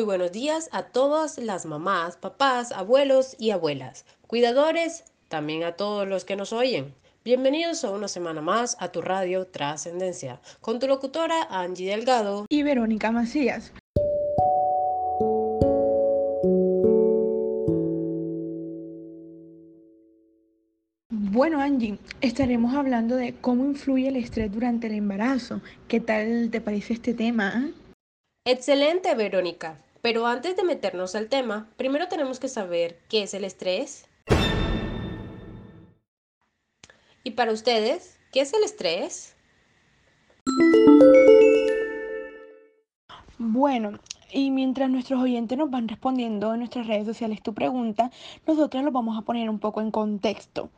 Muy buenos días a todas las mamás, papás, abuelos y abuelas, cuidadores, también a todos los que nos oyen. Bienvenidos a una semana más a tu radio Trascendencia, con tu locutora Angie Delgado y Verónica Macías. Bueno, Angie, estaremos hablando de cómo influye el estrés durante el embarazo. ¿Qué tal te parece este tema? Excelente, Verónica. Pero antes de meternos al tema, primero tenemos que saber qué es el estrés. ¿Y para ustedes, qué es el estrés? Bueno, y mientras nuestros oyentes nos van respondiendo en nuestras redes sociales tu pregunta, nosotros lo vamos a poner un poco en contexto.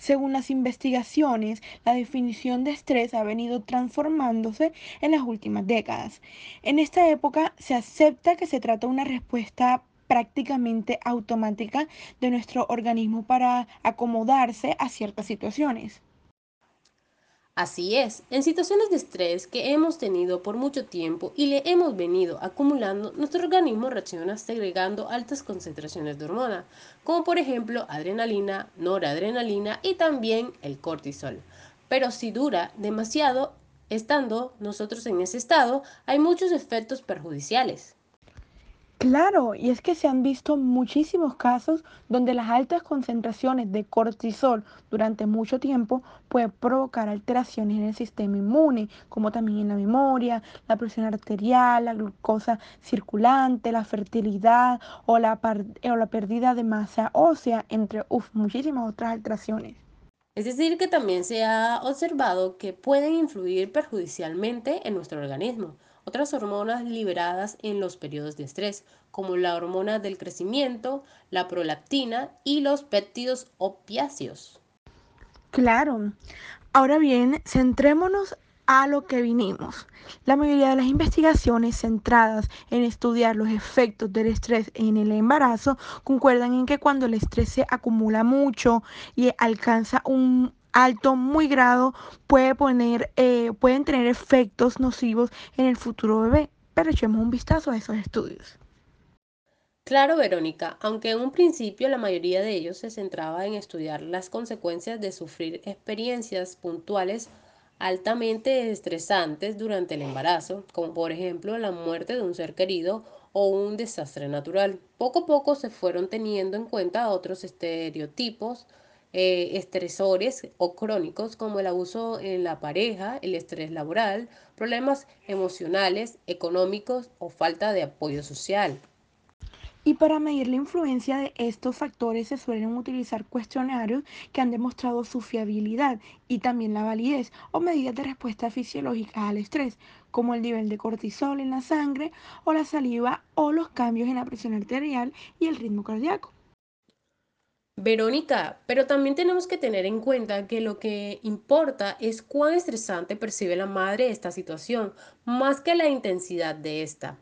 Según las investigaciones, la definición de estrés ha venido transformándose en las últimas décadas. En esta época se acepta que se trata de una respuesta prácticamente automática de nuestro organismo para acomodarse a ciertas situaciones. Así es, en situaciones de estrés que hemos tenido por mucho tiempo y le hemos venido acumulando, nuestro organismo reacciona segregando altas concentraciones de hormona, como por ejemplo adrenalina, noradrenalina y también el cortisol. Pero si dura demasiado, estando nosotros en ese estado, hay muchos efectos perjudiciales. Claro, y es que se han visto muchísimos casos donde las altas concentraciones de cortisol durante mucho tiempo pueden provocar alteraciones en el sistema inmune, como también en la memoria, la presión arterial, la glucosa circulante, la fertilidad o la, la pérdida de masa ósea, entre muchísimas otras alteraciones. Es decir, que también se ha observado que pueden influir perjudicialmente en nuestro organismo otras hormonas liberadas en los periodos de estrés, como la hormona del crecimiento, la prolactina y los péptidos opiáceos. Claro. Ahora bien, centrémonos a lo que vinimos. La mayoría de las investigaciones centradas en estudiar los efectos del estrés en el embarazo concuerdan en que cuando el estrés se acumula mucho y alcanza un alto, muy grado, puede poner, eh, pueden tener efectos nocivos en el futuro bebé. Pero echemos un vistazo a esos estudios. Claro, Verónica, aunque en un principio la mayoría de ellos se centraba en estudiar las consecuencias de sufrir experiencias puntuales altamente estresantes durante el embarazo, como por ejemplo la muerte de un ser querido o un desastre natural. Poco a poco se fueron teniendo en cuenta otros estereotipos eh, estresores o crónicos como el abuso en la pareja, el estrés laboral, problemas emocionales, económicos o falta de apoyo social. Y para medir la influencia de estos factores se suelen utilizar cuestionarios que han demostrado su fiabilidad y también la validez o medidas de respuesta fisiológica al estrés, como el nivel de cortisol en la sangre o la saliva o los cambios en la presión arterial y el ritmo cardíaco. Verónica, pero también tenemos que tener en cuenta que lo que importa es cuán estresante percibe la madre esta situación, más que la intensidad de esta.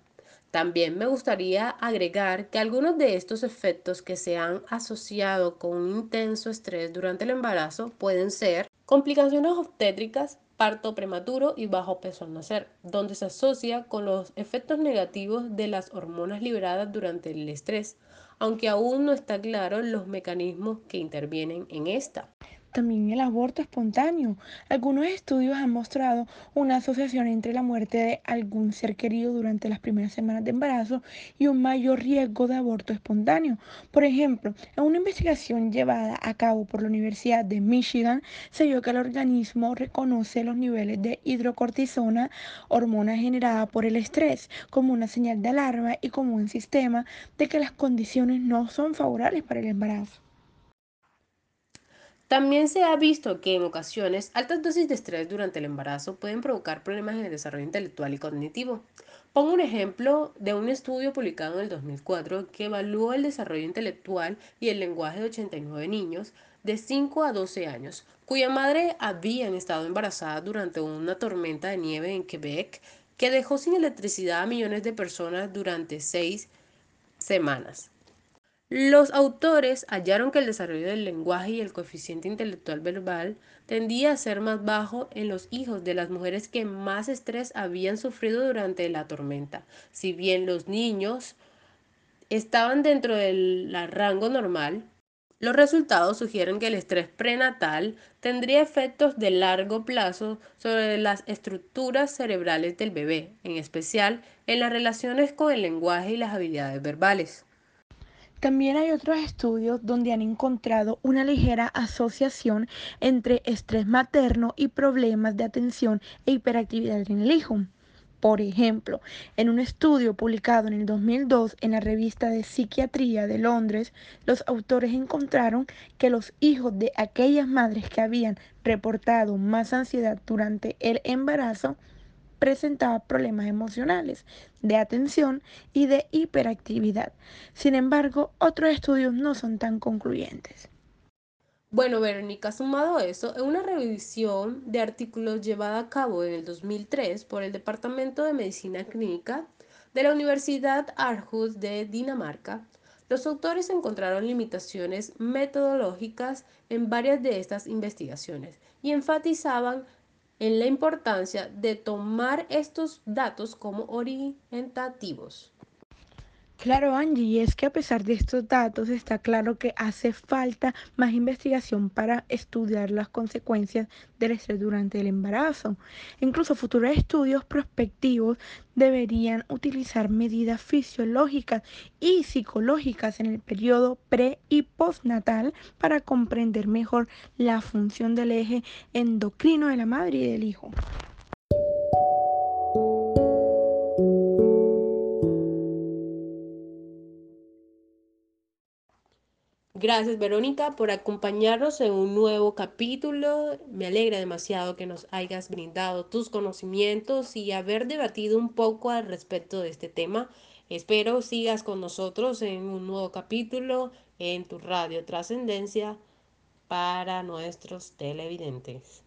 También me gustaría agregar que algunos de estos efectos que se han asociado con un intenso estrés durante el embarazo pueden ser complicaciones obstétricas, parto prematuro y bajo peso al nacer, donde se asocia con los efectos negativos de las hormonas liberadas durante el estrés, aunque aún no está claro los mecanismos que intervienen en esta. También el aborto espontáneo. Algunos estudios han mostrado una asociación entre la muerte de algún ser querido durante las primeras semanas de embarazo y un mayor riesgo de aborto espontáneo. Por ejemplo, en una investigación llevada a cabo por la Universidad de Michigan, se vio que el organismo reconoce los niveles de hidrocortisona, hormona generada por el estrés, como una señal de alarma y como un sistema de que las condiciones no son favorables para el embarazo. También se ha visto que en ocasiones altas dosis de estrés durante el embarazo pueden provocar problemas en el desarrollo intelectual y cognitivo. Pongo un ejemplo de un estudio publicado en el 2004 que evaluó el desarrollo intelectual y el lenguaje de 89 niños de 5 a 12 años, cuya madre habían estado embarazadas durante una tormenta de nieve en Quebec que dejó sin electricidad a millones de personas durante seis semanas. Los autores hallaron que el desarrollo del lenguaje y el coeficiente intelectual verbal tendía a ser más bajo en los hijos de las mujeres que más estrés habían sufrido durante la tormenta. Si bien los niños estaban dentro del rango normal, los resultados sugieren que el estrés prenatal tendría efectos de largo plazo sobre las estructuras cerebrales del bebé, en especial en las relaciones con el lenguaje y las habilidades verbales. También hay otros estudios donde han encontrado una ligera asociación entre estrés materno y problemas de atención e hiperactividad en el hijo. Por ejemplo, en un estudio publicado en el 2002 en la revista de Psiquiatría de Londres, los autores encontraron que los hijos de aquellas madres que habían reportado más ansiedad durante el embarazo presentaban problemas emocionales, de atención y de hiperactividad. Sin embargo, otros estudios no son tan concluyentes. Bueno, Verónica, sumado a eso, en una revisión de artículos llevada a cabo en el 2003 por el Departamento de Medicina Clínica de la Universidad Aarhus de Dinamarca, los autores encontraron limitaciones metodológicas en varias de estas investigaciones y enfatizaban en la importancia de tomar estos datos como orientativos. Claro, Angie, y es que a pesar de estos datos está claro que hace falta más investigación para estudiar las consecuencias del estrés durante el embarazo. Incluso futuros estudios prospectivos deberían utilizar medidas fisiológicas y psicológicas en el periodo pre y postnatal para comprender mejor la función del eje endocrino de la madre y del hijo. Gracias Verónica por acompañarnos en un nuevo capítulo. Me alegra demasiado que nos hayas brindado tus conocimientos y haber debatido un poco al respecto de este tema. Espero sigas con nosotros en un nuevo capítulo en tu radio Trascendencia para nuestros televidentes.